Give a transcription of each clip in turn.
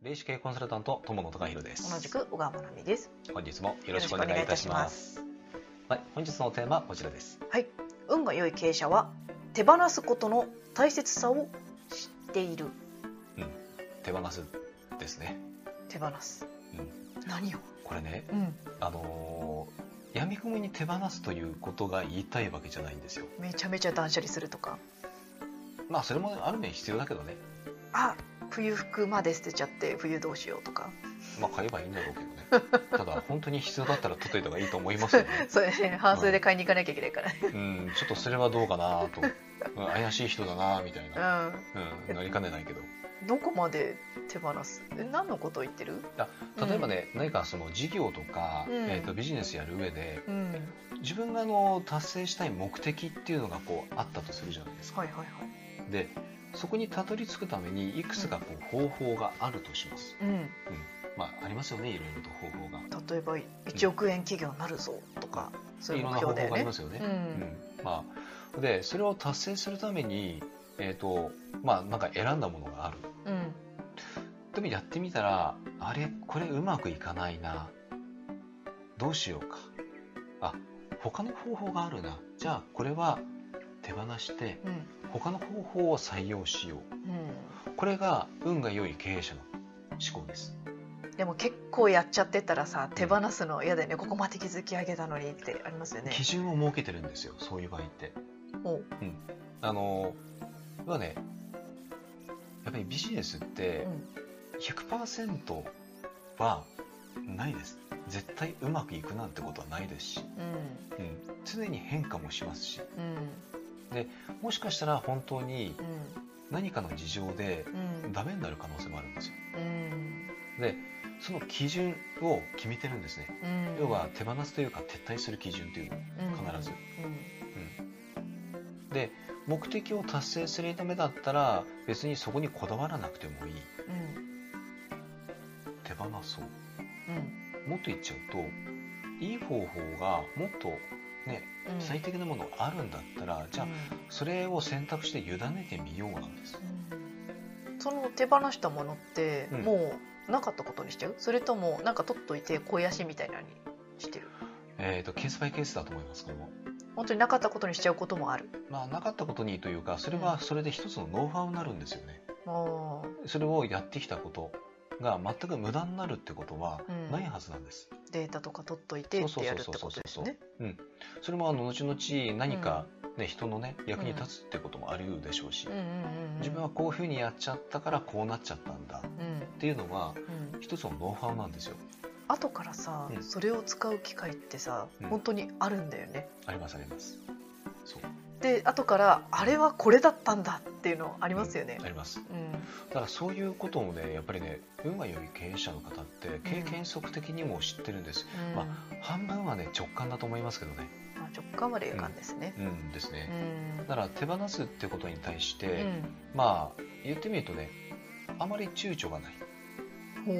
霊視系コンサルタント友野孝弘です同じく小川真奈美です。本日もよろしくお願いいたしますはい、本日のテーマはこちらですはい、運が良い経営者は手放すことの大切さを知っている。手放すですね、手放す。うん、何を？これねうん、あのー、闇雲に手放すということが言いたいわけじゃないんですよめちゃめちゃ断捨離するとか。まあそれもある面必要だけどねあ、冬服まで捨てちゃって冬どうしようとか。まあ買えばいいんだろうけどねただ本当に必要だったら取っといた方がいいと思いますよね それね、半数で買いに行かなきゃいけないからね。うんちょっとそれはどうかなと、うん怪しい人だなみたいな、ううん、なりかねないけどん。どこまで手放す？え何のことを言ってる？例えばね、何かその事業とか、うんえー、とビジネスやる上でうん。自分があの達成したい目的っていうのがこうあったとするじゃないですかはいはいはい。でそこにたどり着くためにいくつかこう方法があるとします、うん。うん。まあありますよねいろいろと方法が。例えば1億円企業になるぞとか、そういういろんな方法。がありますよね、ううんん。まあ、でそれを達成するためにえっ、とまあなんか選んだものがある。うん。でもやってみたらあれこれうまくいかないな。どうしようか。あ他の方法があるな。じゃあこれは手放してうん。他の方法を採用しよう。うん。これが運が良い経営者の思考です。でも結構やっちゃってたらさ手放すの嫌だよね、ここまで築き上げたのにってありますよね。基準を設けてるんですよそういう場合って。おう。あの要はねやっぱりビジネスってうん。100%はないです。絶対うまくいくなんてことはないですし、うん。うん、常に変化もしますし。うんもしかしたら本当にうん。何かの事情でうん。ダメになる可能性もあるんですよ。うん。でその基準を決めてるんですね。うん。要は手放すというか撤退する基準というの。必ず。うん。で目的を達成するためだったら別にそこにこだわらなくてもいい。うん。手放そう。うん。もっと言っちゃうといい方法がもっとねうん。最適なものがあるんだったらじゃあそれを選択して委ねてみようなんです。うん。その手放したものってうん。もうなかったことにしちゃう？それともなんか取っといて肥やしみたいなのにしてる？えー、とケースバイケースだと思いますけども。本当になかったことにしちゃうこともある？まあなかったことにというかそれはそれで一つのノウハウになるんですよね。あそれをやってきたことが全く無駄になるってことはうん。ないはずなんです、ーデータとか取っといてってやるってことですね。それもあの後々何か、ね人のね役に立つってこともあるでしょうし、自分はこういうふうにやっちゃったからこうなっちゃったんだうん。っていうのはうん。一つのノウハウなんですよ。後からさ、うん。それを使う機会ってさ、うん。本当にあるんだよね。ありますあります。そうで後からあれはこれだったんだっていうのありますよね。あります。うん。だからそういうこともねやっぱりね運が良い経営者の方って経験則的にも知ってるんです、うん。ま半分はね直感だと思いますけどね。まあ直感までいかんですね。うん。ですうね、ん。だから手放すってことに対しうて、ん。まあ言ってみるとねあまり躊躇がない、ほう。う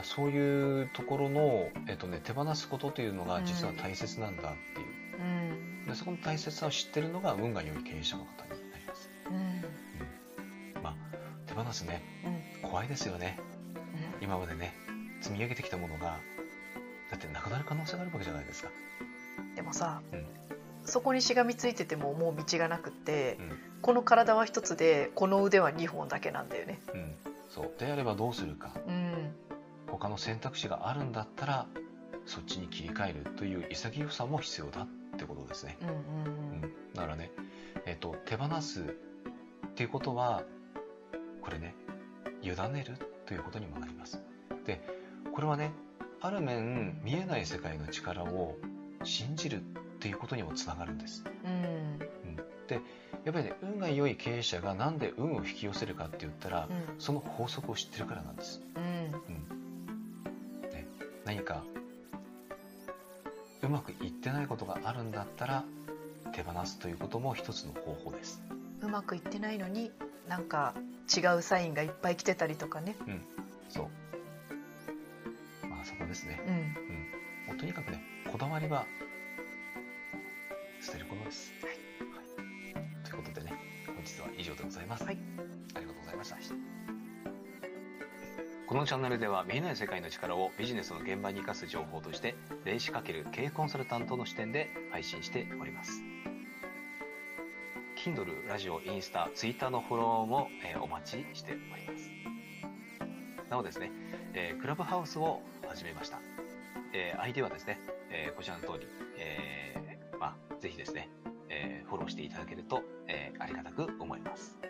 ん、そういうところの、えっとね、手放すことというのが実は大切なんだっていう、うんでそこの大切さを知ってるのが運が良い経営者の方になります、うん。うん、まあ手放すねうん。怖いですよね。今までね積み上げてきたものがだってなくなる可能性があるわけじゃないですか、でもさ、うん。そこにしがみついててももう道がなくって、うん。この体は一つでこの腕は二本だけなんだよね。うん、そう。であればどうするか。うん。他の選択肢があるんだったらそっちに切り替えるという潔さも必要だってことですね、うんだからね、えっと手放すっていうことはこれね委ねるということにもなります。でこれはねある面見えない世界の力を信じるっていうことにもつながるんです、うん。うん、でやっぱりね運が良い経営者がなんで運を引き寄せるかって言ったら、うん。その法則を知ってるからなんです。うん。うん。ね、何かうまくいってないことがあるんだったら手放すということも一つの方法です。うまくいってないのになんか違うサインがいっぱい来てたりとかねうん、そう。まあそこですね。うんうん、もうとにかくね、こだわりは捨てることです。はい。ということでね、本日日は以上でございます。はいありがとうございました。このチャンネルでは見えない世界の力をビジネスの現場に生かす情報として、霊視×経営コンサルタントの視点で配信しております。Kindle、ラジオ、インスタ、Twitter のフォローも、えーお待ちしております。なおですね、えークラブハウスを始めました。えー、ID はですね、えこちらの通り、えまあ、ぜひですね、えフォローしていただけると、えありがたく思います。